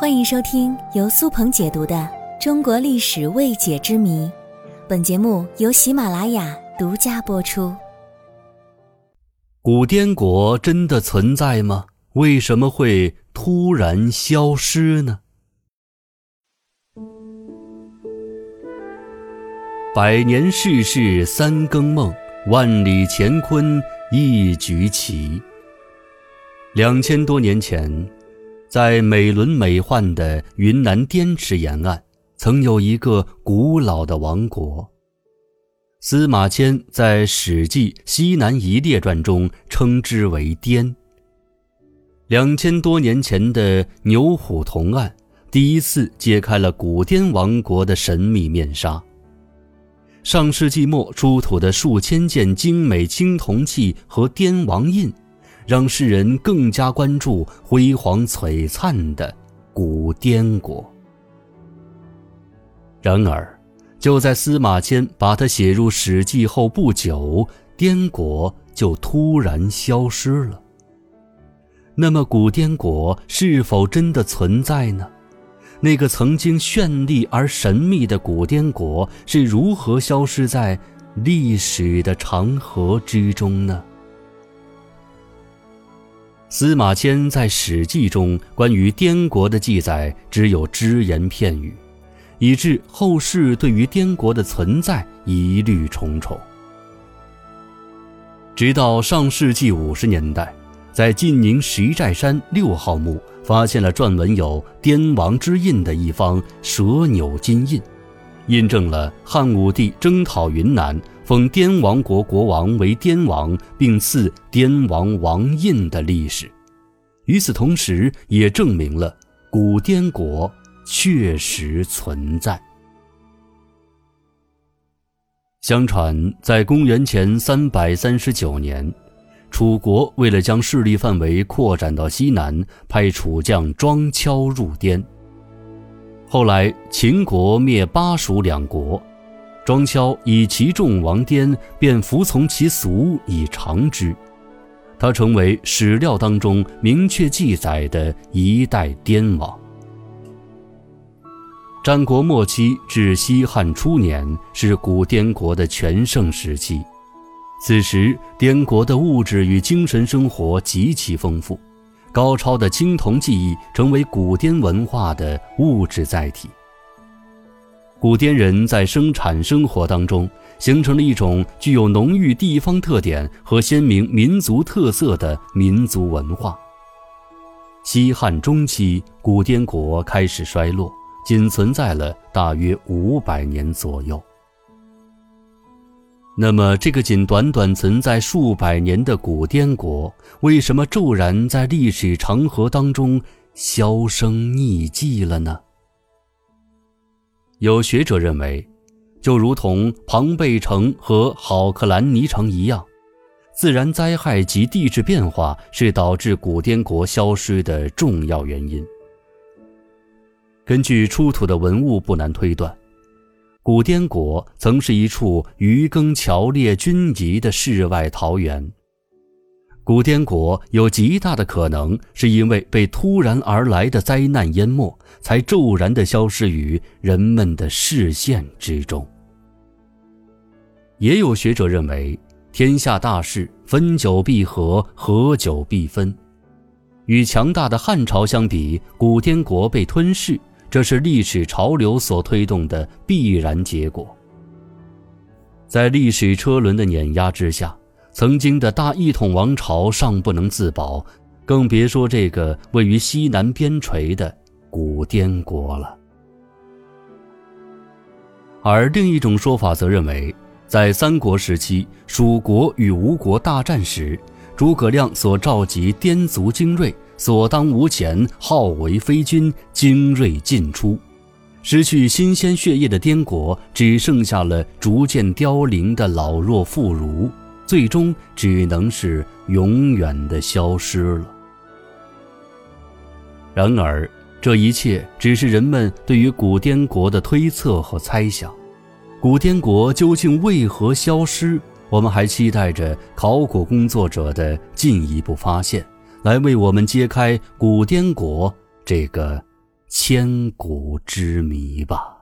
欢迎收听由苏鹏解读的《中国历史未解之谜》，本节目由喜马拉雅独家播出。古滇国真的存在吗？为什么会突然消失呢？百年世事三更梦，万里乾坤一局棋。两千多年前。在美轮美奂的云南滇池沿岸，曾有一个古老的王国。司马迁在《史记·西南夷列传》中称之为“滇”。两千多年前的牛虎铜案，第一次揭开了古滇王国的神秘面纱。上世纪末出土的数千件精美青铜器和滇王印。让世人更加关注辉煌璀璨的古滇国。然而，就在司马迁把它写入《史记》后不久，滇国就突然消失了。那么，古滇国是否真的存在呢？那个曾经绚丽而神秘的古滇国是如何消失在历史的长河之中呢？司马迁在《史记》中关于滇国的记载只有只言片语，以致后世对于滇国的存在疑虑重重。直到上世纪五十年代，在晋宁石寨山六号墓发现了篆文有“滇王之印”的一方蛇钮金印，印证了汉武帝征讨云南。封滇王国国王为滇王，并赐滇王王印的历史，与此同时，也证明了古滇国确实存在。相传，在公元前三百三十九年，楚国为了将势力范围扩展到西南，派楚将庄敲入滇。后来，秦国灭巴蜀两国。庄敲以其众王颠，便服从其俗以长之。他成为史料当中明确记载的一代滇王。战国末期至西汉初年是古滇国的全盛时期，此时滇国的物质与精神生活极其丰富，高超的青铜技艺成为古滇文化的物质载体。古滇人在生产生活当中形成了一种具有浓郁地方特点和鲜明民族特色的民族文化。西汉中期，古滇国开始衰落，仅存在了大约五百年左右。那么，这个仅短短存在数百年的古滇国，为什么骤然在历史长河当中销声匿迹了呢？有学者认为，就如同庞贝城和好克兰尼城一样，自然灾害及地质变化是导致古滇国消失的重要原因。根据出土的文物，不难推断，古滇国曾是一处渔耕桥猎均宜的世外桃源。古滇国有极大的可能是因为被突然而来的灾难淹没，才骤然地消失于人们的视线之中。也有学者认为，天下大势，分久必合，合久必分。与强大的汉朝相比，古滇国被吞噬，这是历史潮流所推动的必然结果。在历史车轮的碾压之下。曾经的大一统王朝尚不能自保，更别说这个位于西南边陲的古滇国了。而另一种说法则认为，在三国时期，蜀国与吴国大战时，诸葛亮所召集滇族精锐，所当无前，号为飞军，精锐尽出，失去新鲜血液的滇国，只剩下了逐渐凋零的老弱妇孺。最终只能是永远的消失了。然而，这一切只是人们对于古滇国的推测和猜想。古滇国究竟为何消失？我们还期待着考古工作者的进一步发现，来为我们揭开古滇国这个千古之谜吧。